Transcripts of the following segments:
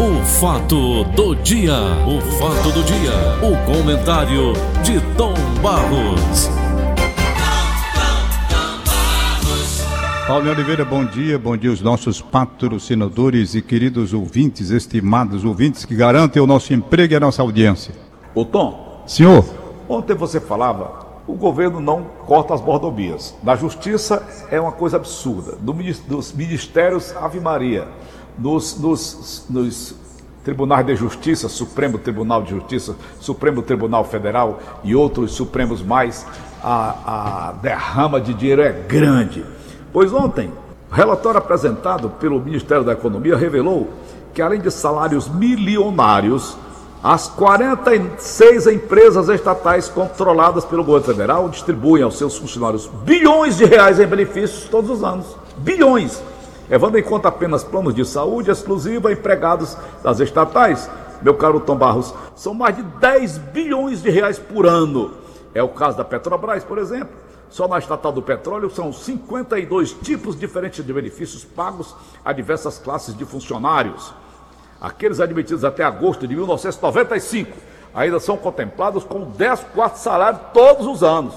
O fato do dia, o fato do dia, o comentário de Tom Barros. Paulo Oliveira, bom dia, bom dia aos nossos patrocinadores e queridos ouvintes, estimados ouvintes que garantem o nosso emprego e a nossa audiência. Ô Tom, Senhor, ontem você falava, o governo não corta as mordomias. Na justiça é uma coisa absurda. Nos ministérios, Ave Maria. Nos, nos, nos tribunais de justiça, Supremo Tribunal de Justiça, Supremo Tribunal Federal e outros supremos mais, a, a derrama de dinheiro é grande. Pois ontem, relatório apresentado pelo Ministério da Economia revelou que, além de salários milionários, as 46 empresas estatais controladas pelo governo federal distribuem aos seus funcionários bilhões de reais em benefícios todos os anos. Bilhões! Levando em conta apenas planos de saúde exclusiva empregados das estatais, meu caro Tom Barros, são mais de 10 bilhões de reais por ano. É o caso da Petrobras, por exemplo. Só na estatal do petróleo são 52 tipos diferentes de benefícios pagos a diversas classes de funcionários. Aqueles admitidos até agosto de 1995 ainda são contemplados com 10 quartos salário todos os anos.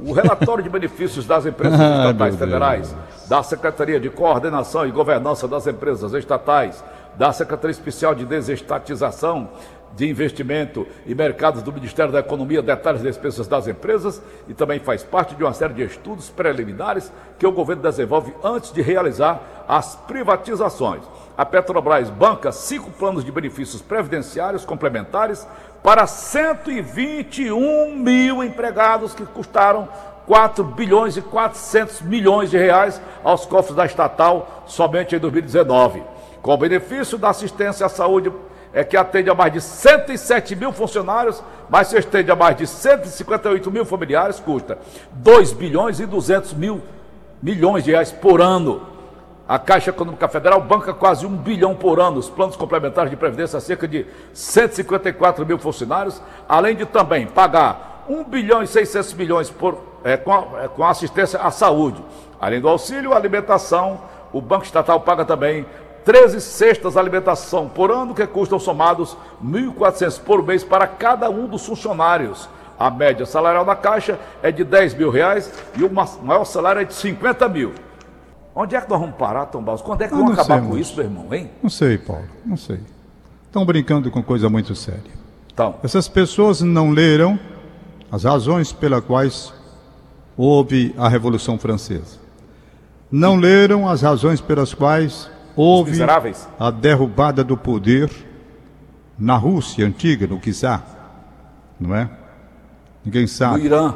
O relatório de benefícios das empresas Ai, estatais federais, da Secretaria de Coordenação e Governança das Empresas Estatais, da Secretaria Especial de Desestatização de Investimento e Mercados do Ministério da Economia, detalhes das despesas das empresas e também faz parte de uma série de estudos preliminares que o governo desenvolve antes de realizar as privatizações. A Petrobras banca cinco planos de benefícios previdenciários complementares para 121 mil empregados que custaram 4 bilhões e 400 milhões de reais aos cofres da estatal somente em 2019. Com o benefício da assistência à saúde, é que atende a mais de 107 mil funcionários, mas se estende a mais de 158 mil familiares, custa 2 bilhões e 200 mil milhões de reais por ano. A Caixa Econômica Federal banca quase um bilhão por ano os planos complementares de previdência a cerca de 154 mil funcionários, além de também pagar 1 bilhão e 600 milhões por, é, com, é, com assistência à saúde. Além do auxílio alimentação, o Banco Estatal paga também 13 cestas de alimentação por ano, que custam somados 1.400 por mês para cada um dos funcionários. A média salarial da Caixa é de 10 mil reais e o ma- maior salário é de 50 mil. Onde é que nós vamos parar, Tom Barros? Quando é que Ah, vamos não acabar sei, com isso, meu irmão, hein? não sei, Paulo, não sei. Estão brincando com coisa muito séria. Então, Essas pessoas não leram as razões pelas quais houve a Revolução Francesa. Não leram as razões pelas quais houve a derrubada do poder na Rússia antiga, no czar. Não é? Ninguém no sabe. Irã,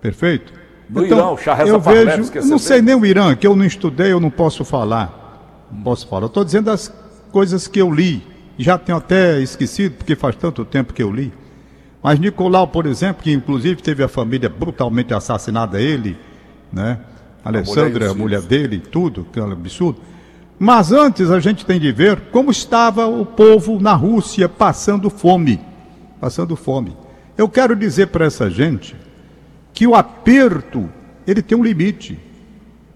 Perfeito? No Irã, o Shah Reza eu Pahlavi, vejo, não sei nem o Irã, que eu não estudei, eu não posso falar. Não posso falar. Eu estou dizendo as coisas que eu li. Já tenho até esquecido, porque faz tanto tempo que eu li. Mas Nicolau, por exemplo, que inclusive teve a família brutalmente assassinada, ele, né? Alessandra, e a mulher filhos. dele, tudo, que é um absurdo. Mas antes a gente tem de ver como estava o povo na Rússia passando fome. Passando fome. Eu quero dizer para essa gente que o aperto, ele tem um limite.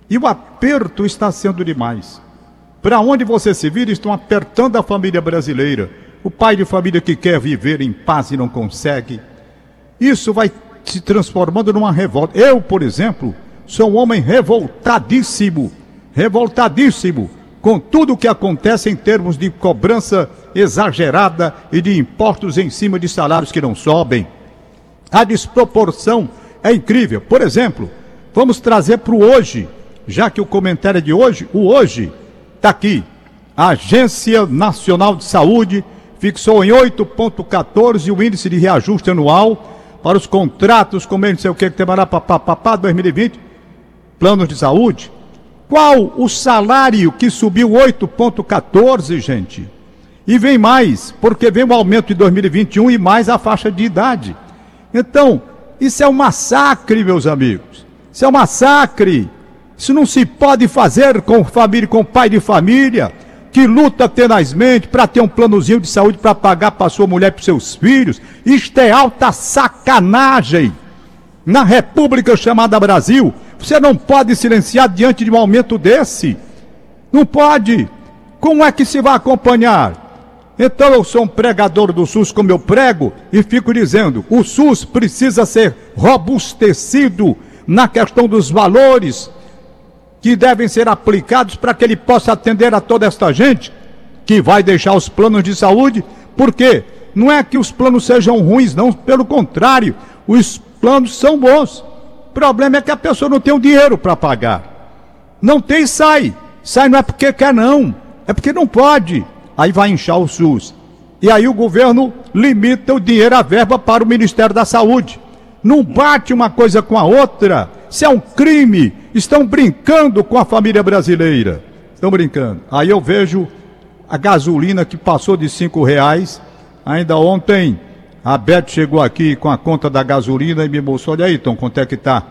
E o aperto está sendo demais. Para onde você se vira, estão apertando a família brasileira. O pai de família que quer viver em paz e não consegue. Isso vai se transformando numa revolta. Eu, por exemplo, sou um homem revoltadíssimo. Revoltadíssimo com tudo o que acontece em termos de cobrança exagerada e de impostos em cima de salários que não sobem. A desproporção é incrível. Por exemplo, vamos trazer para o hoje, já que o comentário é de hoje, o hoje está aqui. A Agência Nacional de Saúde fixou em 8,14 o índice de reajuste anual para os contratos, como não sei o que, que tem lá, papapá, 2020, planos de saúde. Qual o salário que subiu 8,14, gente? E vem mais, porque vem o aumento de 2021 e mais a faixa de idade. Então, isso é um massacre, meus amigos. Isso é um massacre. Isso não se pode fazer com família, com pai de família que luta tenazmente para ter um planozinho de saúde para pagar para sua mulher e para seus filhos. Isto é alta sacanagem. Na República chamada Brasil, você não pode silenciar diante de um aumento desse. Não pode. Como é que se vai acompanhar? Então eu sou um pregador do SUS como eu prego e fico dizendo: o SUS precisa ser robustecido na questão dos valores que devem ser aplicados para que ele possa atender a toda esta gente que vai deixar os planos de saúde. Por quê? Não é que os planos sejam ruins, não, pelo contrário, os planos são bons. O problema é que a pessoa não tem o dinheiro para pagar. Não tem, sai. Sai não é porque quer, não. É porque não pode aí vai inchar o SUS. E aí o governo limita o dinheiro, a verba para o Ministério da Saúde. Não bate uma coisa com a outra. Isso é um crime. Estão brincando com a família brasileira. Estão brincando. Aí eu vejo a gasolina que passou de cinco reais. Ainda ontem a Beth chegou aqui com a conta da gasolina e me mostrou, olha aí, Tom, quanto é que tá?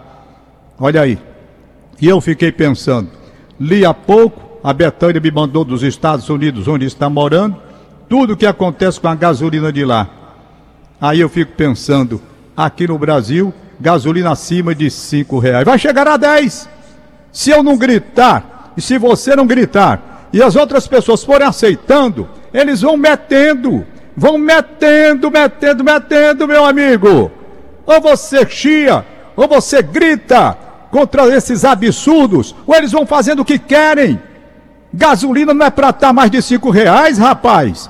Olha aí. E eu fiquei pensando, li há pouco, a Betânia me mandou dos Estados Unidos, onde está morando, tudo o que acontece com a gasolina de lá. Aí eu fico pensando, aqui no Brasil, gasolina acima de cinco reais. Vai chegar a 10. Se eu não gritar, e se você não gritar, e as outras pessoas forem aceitando, eles vão metendo, vão metendo, metendo, metendo, meu amigo. Ou você chia, ou você grita contra esses absurdos, ou eles vão fazendo o que querem. Gasolina não é para estar tá mais de cinco reais, rapaz.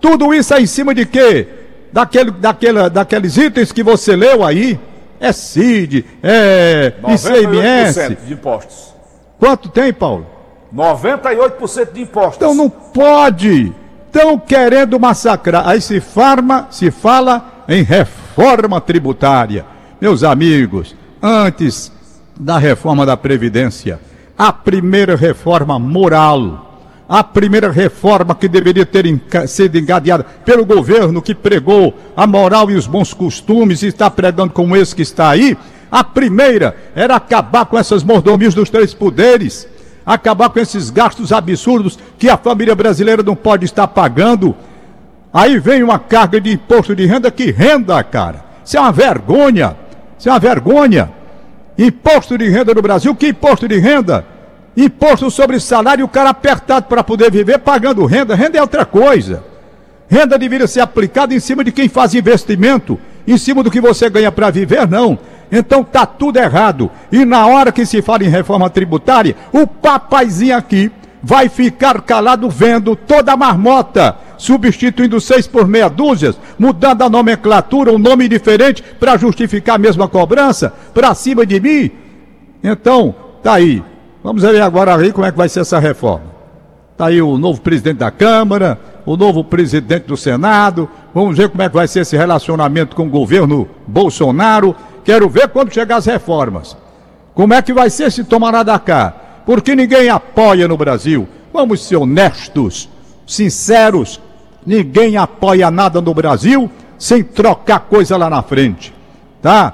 Tudo isso é em cima de quê? Daquele, daquela, daqueles itens que você leu aí. É CID, é ICMS. de impostos. Quanto tem, Paulo? 98% de impostos. Então não pode. Estão querendo massacrar. Aí se farma, se fala em reforma tributária. Meus amigos, antes da reforma da Previdência, a primeira reforma moral, a primeira reforma que deveria ter sido engadeada pelo governo que pregou a moral e os bons costumes e está pregando como esse que está aí, a primeira era acabar com essas mordomias dos três poderes, acabar com esses gastos absurdos que a família brasileira não pode estar pagando. Aí vem uma carga de imposto de renda, que renda, cara? Isso é uma vergonha. Isso é uma vergonha. Imposto de renda no Brasil, que imposto de renda? Imposto sobre salário, o cara apertado para poder viver pagando renda. Renda é outra coisa. Renda deveria ser aplicada em cima de quem faz investimento, em cima do que você ganha para viver, não. Então tá tudo errado. E na hora que se fala em reforma tributária, o papaizinho aqui vai ficar calado vendo toda a marmota, substituindo seis por meia dúzia, mudando a nomenclatura, um nome diferente para justificar a mesma cobrança, para cima de mim. Então, tá aí. Vamos ver agora aí como é que vai ser essa reforma. Tá aí o novo presidente da Câmara, o novo presidente do Senado. Vamos ver como é que vai ser esse relacionamento com o governo Bolsonaro. Quero ver quando chegar as reformas. Como é que vai ser esse tomará da cá? Porque ninguém apoia no Brasil. Vamos ser honestos, sinceros. Ninguém apoia nada no Brasil sem trocar coisa lá na frente. Tá?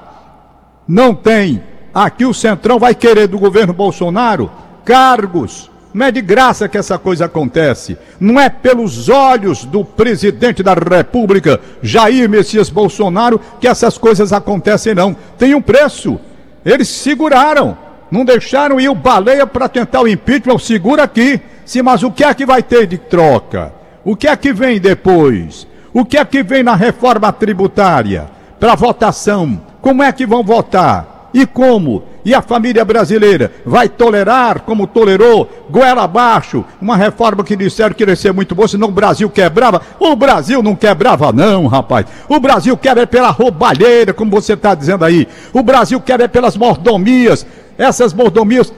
Não tem. Aqui o Centrão vai querer do governo Bolsonaro cargos. Não é de graça que essa coisa acontece. Não é pelos olhos do presidente da República, Jair Messias Bolsonaro, que essas coisas acontecem, não. Tem um preço. Eles seguraram. Não deixaram ir o baleia para tentar o impeachment. Segura aqui. Sim, mas o que é que vai ter de troca? O que é que vem depois? O que é que vem na reforma tributária? Para votação. Como é que vão votar? E como? E a família brasileira vai tolerar, como tolerou, goela abaixo, uma reforma que disseram que ia ser muito boa, senão o Brasil quebrava. O Brasil não quebrava, não, rapaz. O Brasil quebra pela roubalheira, como você está dizendo aí. O Brasil quebra pelas mordomias essas mordomias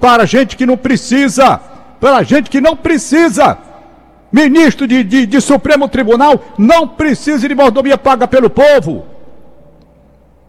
para gente que não precisa, para gente que não precisa. Ministro de, de, de Supremo Tribunal não precisa de mordomia paga pelo povo.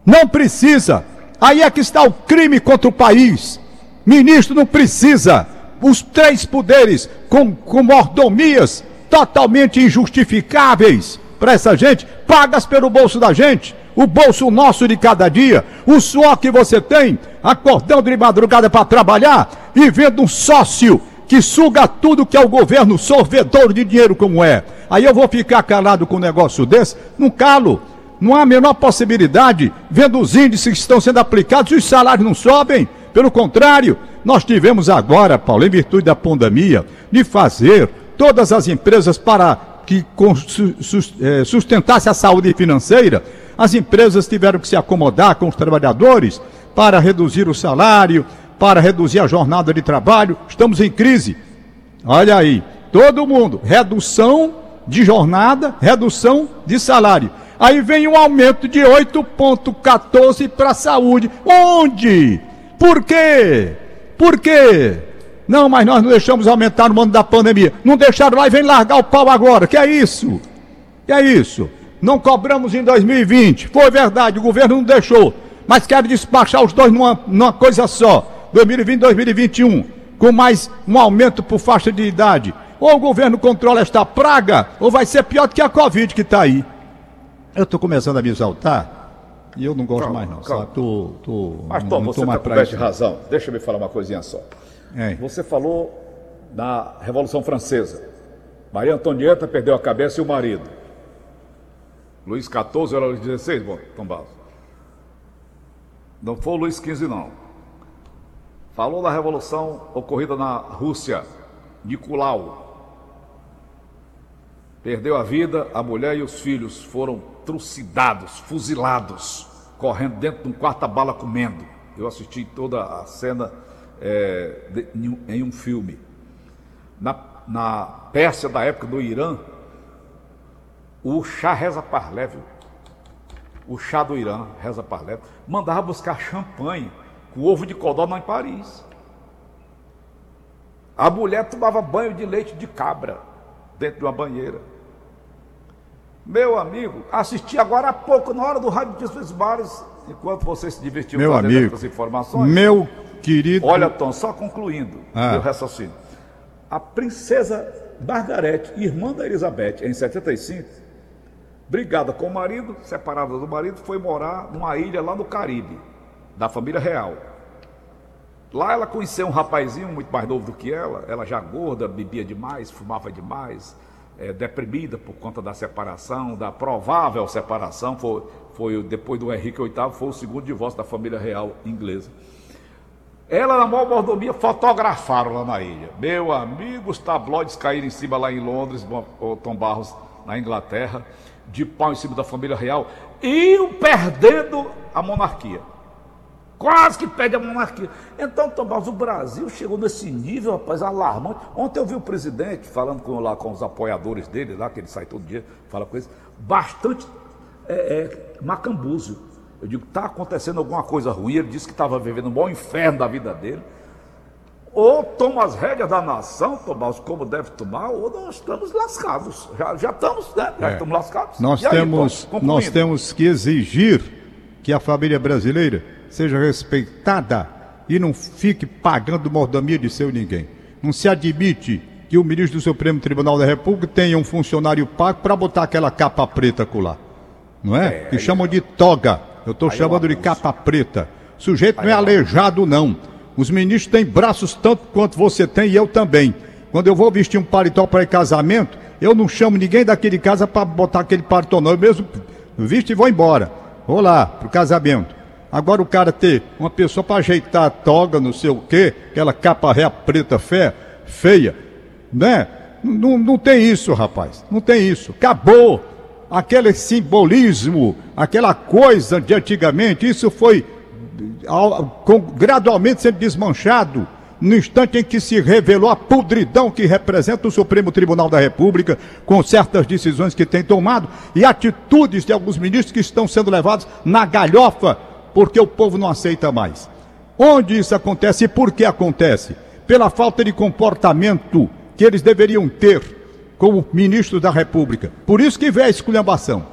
Não precisa. Aí é que está o crime contra o país. Ministro não precisa. Os três poderes com, com mordomias totalmente injustificáveis para essa gente, pagas pelo bolso da gente o bolso nosso de cada dia, o suor que você tem, acordando de madrugada para trabalhar e vendo um sócio que suga tudo que é o governo, sorvedor de dinheiro como é. Aí eu vou ficar calado com um negócio desse? Não calo. Não há a menor possibilidade, vendo os índices que estão sendo aplicados, os salários não sobem. Pelo contrário, nós tivemos agora, Paulo, em virtude da pandemia, de fazer todas as empresas para que eh, sustentasse a saúde financeira, as empresas tiveram que se acomodar com os trabalhadores para reduzir o salário, para reduzir a jornada de trabalho. Estamos em crise. Olha aí, todo mundo, redução de jornada, redução de salário. Aí vem um aumento de 8,14 para a saúde. Onde? Por quê? Por quê? Não, mas nós não deixamos aumentar no mundo da pandemia. Não deixaram lá e vem largar o pau agora. Que é isso? Que é isso? Não cobramos em 2020. Foi verdade, o governo não deixou. Mas quero despachar os dois numa, numa coisa só. 2020 e 2021. Com mais um aumento por faixa de idade. Ou o governo controla esta praga, ou vai ser pior do que a Covid que está aí. Eu estou começando a me exaltar. E eu não gosto calma, mais, não. Calma. Sabe? Tô, tô, Mas, Tom, você está coberto de razão. Deixa eu me falar uma coisinha só. É. Você falou da Revolução Francesa. Maria Antonieta perdeu a cabeça e o marido. Luís XIV era Luís XVI, bom, Tom Barros. Não foi o Luís XV, não. Falou da revolução ocorrida na Rússia, Nicolau. Perdeu a vida, a mulher e os filhos foram trucidados, fuzilados, correndo dentro de um quarta-bala comendo. Eu assisti toda a cena é, de, em um filme. Na, na Pérsia da época do Irã, o Shah Reza Parlev, o Shah do Irã, Reza Parlev, mandava buscar champanhe com ovo de codó em Paris. A mulher tomava banho de leite de cabra dentro de uma banheira. Meu amigo, assisti agora há pouco, na hora do Rádio dos Bares, enquanto você se divertiu meu amigo, essas informações. Meu querido. Olha, Tom, só concluindo ah. meu raciocínio. A princesa Margarete, irmã da Elizabeth, em 75, brigada com o marido, separada do marido, foi morar numa ilha lá no Caribe, da família real. Lá ela conheceu um rapazinho muito mais novo do que ela, ela já gorda, bebia demais, fumava demais, é, deprimida por conta da separação, da provável separação, foi, foi depois do Henrique VIII, foi o segundo divórcio da família real inglesa. Ela na maior mordomia fotografaram lá na ilha. Meu amigo, os tabloides caíram em cima lá em Londres, Tom Barros, na Inglaterra, de pau em cima da família real, e perdendo a monarquia. Quase que perde a monarquia. Então, Tom Barros, o Brasil chegou nesse nível, rapaz, alarmante. Ontem eu vi o presidente falando com, lá com os apoiadores dele, lá, que ele sai todo dia, fala com eles, bastante é, é, macambuzo. Eu digo, está acontecendo alguma coisa ruim. Ele disse que estava vivendo um bom inferno da vida dele. Ou toma as rédeas da nação, Tomás, como deve tomar, ou nós estamos lascados. Já, já estamos, né? Já é. estamos lascados. Nós temos, aí, nós temos que exigir que a família brasileira seja respeitada e não fique pagando mordomia de seu ninguém. Não se admite que o ministro do Supremo Tribunal da República tenha um funcionário pago para botar aquela capa preta colar. Não é? é que chamam de toga. Eu estou chamando de capa preta. O sujeito não é aleijado, não. Os ministros têm braços tanto quanto você tem e eu também. Quando eu vou vestir um paletó para casamento, eu não chamo ninguém daqui de casa para botar aquele paletó, não. Eu mesmo visto e vou embora. Vou lá para o casamento. Agora o cara ter uma pessoa para ajeitar a toga, não sei o quê, aquela capa ré preta fé, feia, né? Não, não tem isso, rapaz. Não tem isso. Acabou aquele simbolismo, aquela coisa de antigamente, isso foi gradualmente sendo desmanchado no instante em que se revelou a podridão que representa o Supremo Tribunal da República, com certas decisões que tem tomado e atitudes de alguns ministros que estão sendo levados na galhofa, porque o povo não aceita mais. Onde isso acontece e por que acontece? Pela falta de comportamento que eles deveriam ter como ministro da República. Por isso que vem a esculhambação.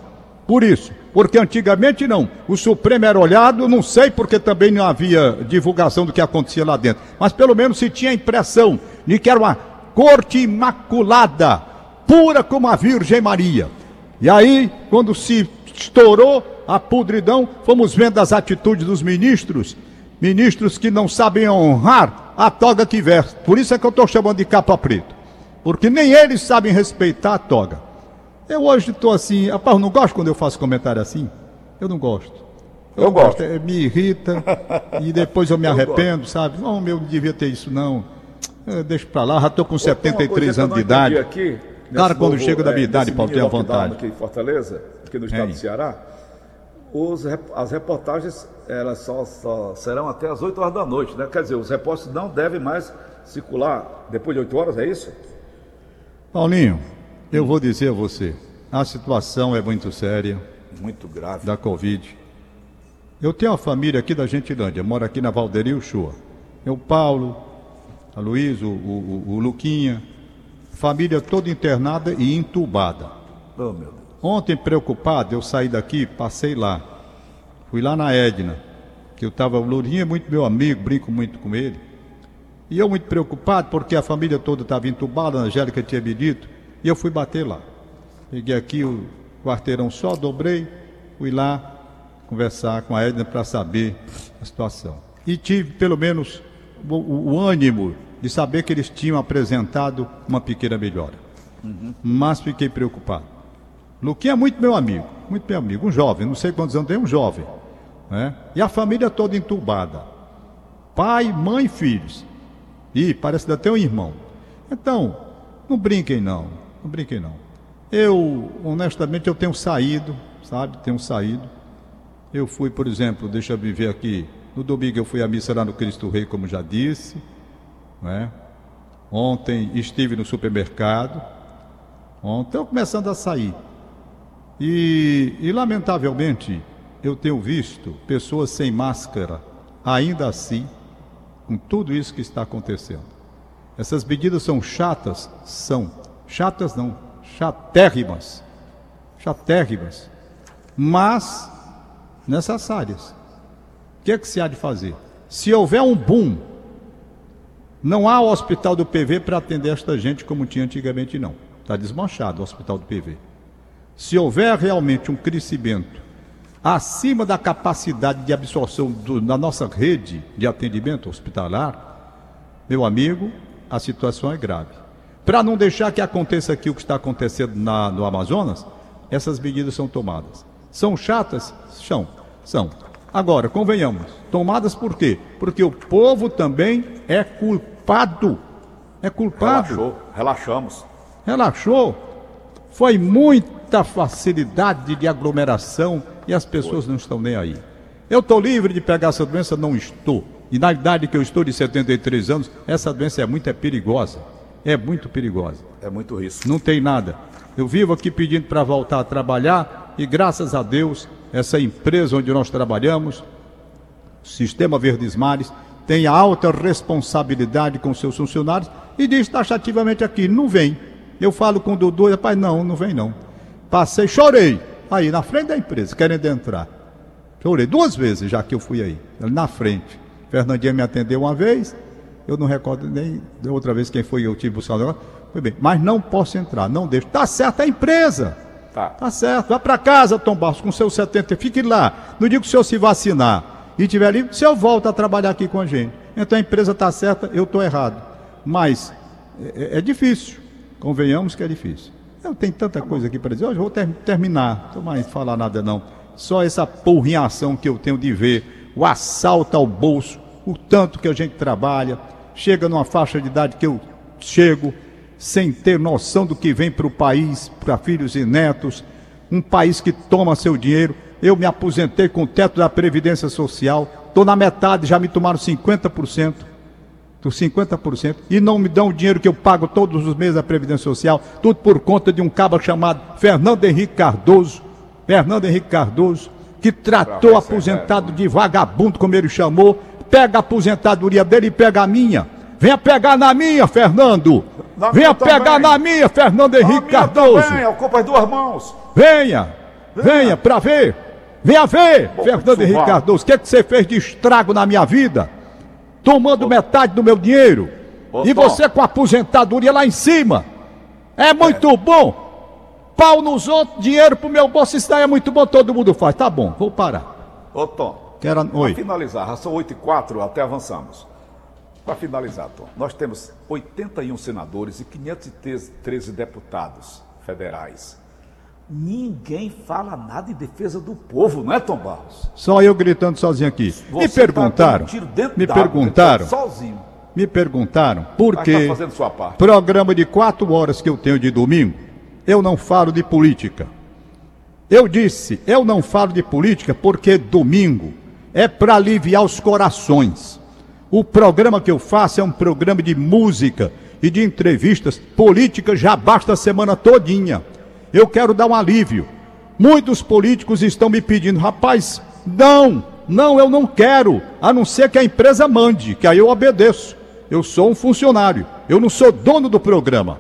Por isso. Porque antigamente não. O Supremo era olhado, não sei porque também não havia divulgação do que acontecia lá dentro. Mas pelo menos se tinha a impressão de que era uma corte imaculada, pura como a Virgem Maria. E aí, quando se estourou a podridão, fomos vendo as atitudes dos ministros, ministros que não sabem honrar a toga que veste. Por isso é que eu estou chamando de capa preta porque nem eles sabem respeitar a toga. Eu hoje estou assim, rapaz, não gosto quando eu faço comentário assim. Eu não gosto. Eu, eu gosto. É, me irrita e depois eu me arrependo, eu sabe? Não, meu, não devia ter isso não. Eu deixo pra lá, já tô com 73 anos de idade. Aqui, Cara, quando novo, chego da minha é, idade, Paulo, tenha vontade. Aqui em Fortaleza, aqui no estado é. do Ceará, os, as reportagens elas só, só, serão até as 8 horas da noite, né? Quer dizer, os repórteres não devem mais circular depois de 8 horas, é isso? Paulinho, eu vou dizer a você, a situação é muito séria. Muito grave. Da Covid. Eu tenho uma família aqui da Gentilândia, mora aqui na Valderi Uchoa. É o Paulo, a Luiz, o, o, o, Luquinha, família toda internada e entubada. Oh, meu Deus. Ontem, preocupado, eu saí daqui, passei lá. Fui lá na Edna, que eu estava. O Lurinha é muito meu amigo, brinco muito com ele. E eu muito preocupado, porque a família toda estava entubada, a Angélica tinha me dito, e eu fui bater lá. Peguei aqui o quarteirão só, dobrei, fui lá conversar com a Edna para saber a situação. E tive pelo menos o, o, ânimo de saber que eles tinham apresentado uma pequena melhora. Uhum. Mas fiquei preocupado. Luquinha é muito meu amigo, muito meu amigo, um jovem, não sei quantos anos tem, um jovem. Né? E a família toda entubada. Pai, mãe filhos. E parece até um irmão. Então, não brinquem não, não brinquem não. Eu, honestamente, eu tenho saído, sabe? Tenho saído. Eu fui, por exemplo, deixa eu ver aqui, no domingo eu fui à missa lá no Cristo Rei, como já disse. Né? Ontem estive no supermercado. Ontem estou começando a sair. E, e, lamentavelmente, eu tenho visto pessoas sem máscara, ainda assim, com tudo isso que está acontecendo. Essas medidas são chatas? São. Chatas não, chatérrimas, chatérrimas, mas necessárias. O que é que se há de fazer? Se houver um boom, não há o hospital do PV para atender esta gente como tinha antigamente, não. Está desmanchado o hospital do PV. Se houver realmente um crescimento acima da capacidade de absorção do, da nossa rede de atendimento hospitalar, meu amigo, a situação é grave. Para não deixar que aconteça aqui o que está acontecendo na, no Amazonas, essas medidas são tomadas. São chatas? São. São. Agora, convenhamos, tomadas por quê? Porque o povo também é culpado. É culpado. Relaxou, relaxamos. Relaxou. Foi muita facilidade de aglomeração e as pessoas não estão nem aí. Eu estou livre de pegar essa doença? Não estou. E na idade que eu estou, de 73 anos, essa doença é muito é perigosa é muito perigosa. É muito risco. Não tem nada. Eu vivo aqui pedindo para voltar a trabalhar e graças a Deus, essa empresa onde nós trabalhamos, Sistema Verdes Mares, tem alta responsabilidade com seus funcionários e diz taxativamente aqui, não vem. Eu falo com o Dudu, rapaz, não, não vem não. Passei, chorei, aí na frente da empresa, querendo entrar. Chorei duas vezes já que eu fui aí, na frente. Fernandinha me atendeu uma vez, eu não recordo nem da outra vez quem foi eu tive buscado agora. Foi bem, mas não posso entrar, não deixo. Tá certo, é a empresa. Tá. Tá certo. Vá para casa, Tom Barros, com seus 70, fique lá. No dia que o senhor se vacinar e tiver livre, o senhor volta a trabalhar aqui com a gente. Então a empresa está certa, eu estou errado. Mas é, é, difícil. Convenhamos que é difícil. Eu tenho tanta coisa aqui para dizer. Hoje vou ter, terminar. Não estou mais falar nada não. Só essa porrinhação que eu tenho de ver, o assalto ao bolso, o tanto que a gente trabalha, chega numa faixa de idade que eu chego, sem ter noção do que vem para o país, para filhos e netos, um país que toma seu dinheiro. Eu me aposentei com o teto da Previdência Social, estou na metade, já me tomaram 50%, dos 50%, e não me dão o dinheiro que eu pago todos os meses da Previdência Social, tudo por conta de um cabo chamado Fernando Henrique Cardoso, Fernando Henrique Cardoso, que tratou aposentado de vagabundo, como ele chamou, pega a aposentadoria dele e pega a minha. Venha pegar na minha, Fernando. Na Venha pegar também. na minha, Fernando Henrique Cardoso. Venha, ocupa as duas mãos. Venha, venha, venha para ver. Venha ver, Bom, Fernando Henrique Cardoso. O que, é que você fez de estrago na minha vida? Tomando metade do meu dinheiro. Ô, e Tom. você com a aposentadoria lá em cima. É muito é. bom. Pau nos outros, dinheiro pro meu bolso, isso daí é muito bom, todo mundo faz. Tá bom, vou parar. Ô Tom, Quero... Para finalizar, são 8 e 4, até avançamos. Para finalizar, Tom, nós temos 81 senadores e 513 deputados federais. Ninguém fala nada em defesa do povo, não é, Tom Barros? Só eu gritando sozinho aqui. Você me tá perguntaram. Tá um me perguntaram. Sozinho. me perguntaram por que tá programa de quatro horas que eu tenho de domingo, eu não falo de política. Eu disse, eu não falo de política porque domingo é para aliviar os corações. O programa que eu faço é um programa de música e de entrevistas. Política já basta a semana todinha. Eu quero dar um alívio. Muitos políticos estão me pedindo, rapaz, não, não, eu não quero, a não ser que a empresa mande, que aí eu obedeço. Eu sou um funcionário, eu não sou dono do programa.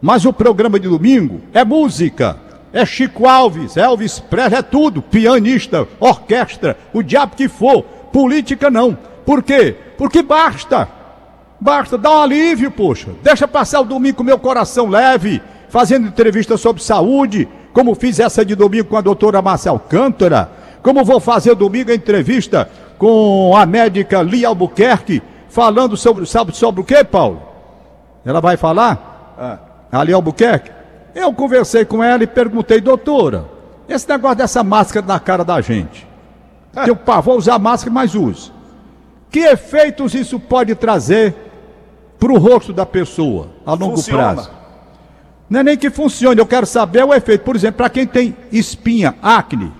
Mas o programa de domingo é música. É Chico Alves, Elvis Presley, é tudo. Pianista, orquestra, o diabo que for. Política não. Por quê? Porque basta. Basta, dá um alívio, poxa. Deixa passar o domingo com meu coração leve, fazendo entrevista sobre saúde, como fiz essa de domingo com a doutora Márcia Alcântara, como vou fazer domingo a entrevista com a médica Lia Albuquerque, falando sobre, sabe sobre o que, Paulo? Ela vai falar? Ah, a Lia Albuquerque? Eu conversei com ela e perguntei, doutora, esse negócio dessa máscara na cara da gente. Tem o pavor usar máscara, mas use. Que efeitos isso pode trazer para o rosto da pessoa a longo Funciona. prazo? Não é nem que funcione, eu quero saber o efeito. Por exemplo, para quem tem espinha, acne,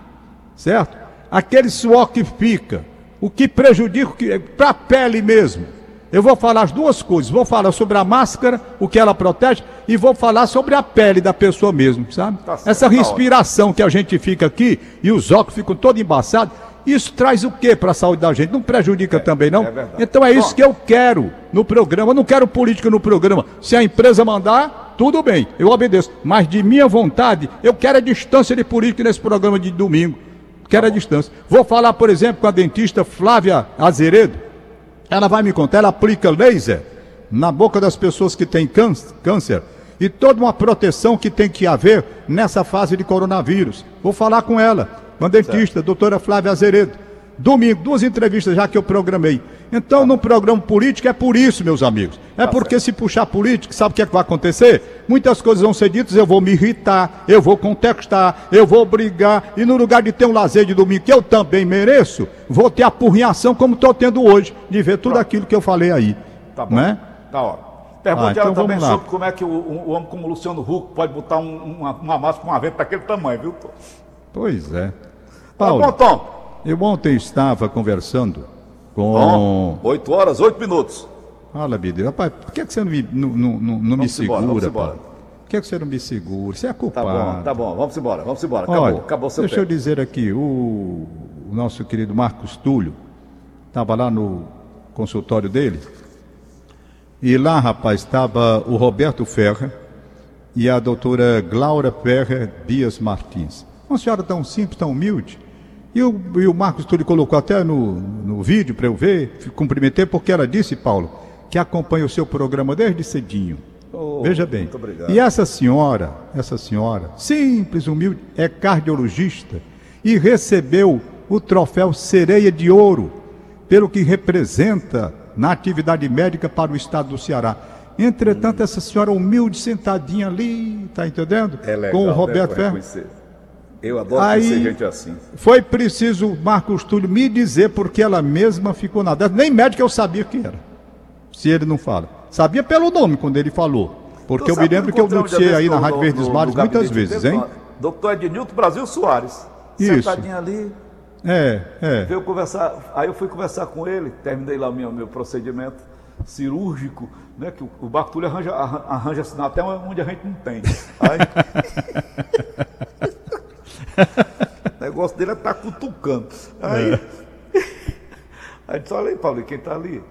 certo? Aquele suor que fica, o que prejudica para a pele mesmo. Eu vou falar as duas coisas. Vou falar sobre a máscara, o que ela protege, e vou falar sobre a pele da pessoa mesmo, sabe? Tá certo, Essa tá respiração que a gente fica aqui e os óculos ficam todos embaçados, isso traz o que para a saúde da gente? Não prejudica também, não? é então é isso Pronto. que eu quero no programa. Eu não quero política no programa. Se a empresa mandar, tudo bem, eu obedeço. Mas de minha vontade, eu quero a distância de política nesse programa de domingo. Quero a distância. Vou falar, por exemplo, com a dentista Flávia Azeredo. Ela vai me contar, ela aplica laser na boca das pessoas que têm câncer, e toda uma proteção que tem que haver nessa fase de coronavírus. Vou falar com ela, uma dentista, doutora Flávia Azeredo. Domingo, duas entrevistas já que eu programei. Então, no programa político é por isso, meus amigos. É porque se puxar político, sabe o que, é que vai acontecer? Muitas coisas vão ser ditas, eu vou me irritar, eu vou contestar, eu vou brigar, e no lugar de ter um lazer de domingo que eu também mereço, vou ter a porrinhação como estou tendo hoje, de ver tudo aquilo que eu falei aí. tá bom. Né? Tá ó. Pergunte Ah, então ela também lá. sobre como é que o, um, o homem como o Luciano Huck pode botar um- uma, uma máscara com uma vento daquele tamanho, viu? Pois é. Tá bom, Paulo, Tom. Eu ontem estava conversando com. Tom, 8 horas, 8 minutos. Fala, Bideu. Rapaz, por que, que você não me, não, não, não- me Vamos embora, segura, vamos embora. Por que, que você não me segura? Você é Tá culpado. bom, tá bom. Vamos embora, vamos embora. Acabou, Olha, acabou seu deixa eu tempo. dizer aqui, o, o nosso querido Marcos Túlio estava lá no consultório dele e lá, rapaz, estava o Roberto Ferrer e a doutora Glaura Ferrer Dias Martins. Uma senhora tão simples, tão humilde. E o, e o Marcos Túlio colocou até no, no vídeo para eu ver, cumprimentei, porque ela disse, Paulo, que acompanha o seu programa desde cedinho. Oh, Veja bem. E essa senhora, essa senhora, simples, humilde, é cardiologista e recebeu o troféu Sereia de Ouro, pelo que representa na atividade médica para o estado do Ceará. Entretanto, essa senhora humilde, sentadinha ali, tá entendendo? É legal, Com o né, Roberto pra Ferro. Eu adoro Aí- conhecer gente assim. Foi preciso o Marcos Túlio me dizer porque ela mesma ficou na dessa. Nem médico eu sabia que era. Se ele não fala. Sabia pelo nome quando ele falou. Porque eu me lembro que eu noticiei aí na Rádio Verdes Mares muitas vezes, hein? Doutor Ednilton Brasil Soares. Isso. Sentadinho ali. É, é. Veio conversar, aí eu fui conversar com ele, terminei lá o meu, meu procedimento cirúrgico, né? Que o, o Bartulho arranja, arran- arranja sinal até onde a gente não tem. Aí, o negócio dele é estar cutucando. Aí, aí disse, olha aí, Paulo, quem está ali?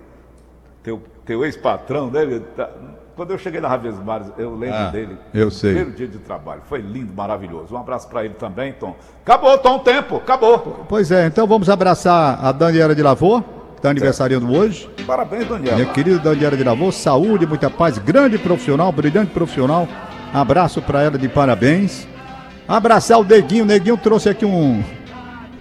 Teu, teu ex-patrão, né? Tá- Quando eu cheguei na Verdes Mares, eu lembro Ah, dele. eu sei. Primeiro dia de trabalho. Foi lindo, maravilhoso. Um abraço para ele também, Tom. Acabou, Tom, o tempo. Acabou. Pois é, então vamos abraçar a Daniela de Lavor, que está aniversariando hoje. Parabéns, Daniel. Minha querida Daniela de Lavor, saúde, muita paz, grande profissional, brilhante profissional. Abraço para ela de parabéns. Abraçar o Neguinho, o Neguinho trouxe aqui um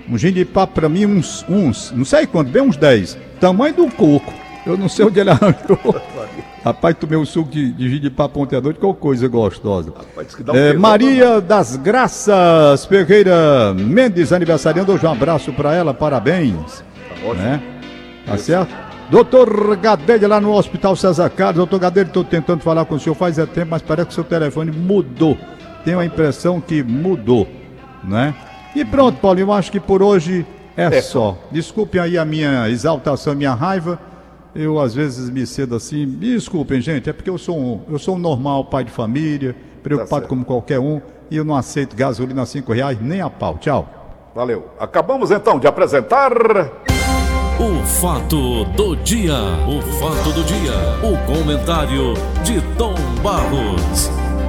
um gin de papo para mim, uns, uns, não sei quanto, bem uns 10. Tamanho do coco. Eu não sei onde ele arranjou. Rapaz, tomei um suco de, de gin de papo ontem à noite, que coisa gostosa. Rapaz, um É, Maria das Graças Ferreira Mendes, aniversariando hoje. Um abraço para ela, parabéns. ótimo. Né? Tá certo? Doutor Gadelha lá no Hospital César Carlos. Doutor Gadelha, estou tentando falar com o senhor faz é tempo, mas parece que o seu telefone mudou. Tenho a impressão que mudou, né? E pronto, Paulinho, acho que por hoje é, é só. Desculpem aí a minha exaltação, a minha raiva. Eu às vezes me cedo assim. Desculpem, gente, é porque eu sou um, eu sou um normal pai de família, preocupado tá como qualquer um, e eu não aceito gasolina a cinco reais nem a pau. Tchau. Valeu. Acabamos então de apresentar. O fato do dia. O fato do dia. O comentário de Tom Barros.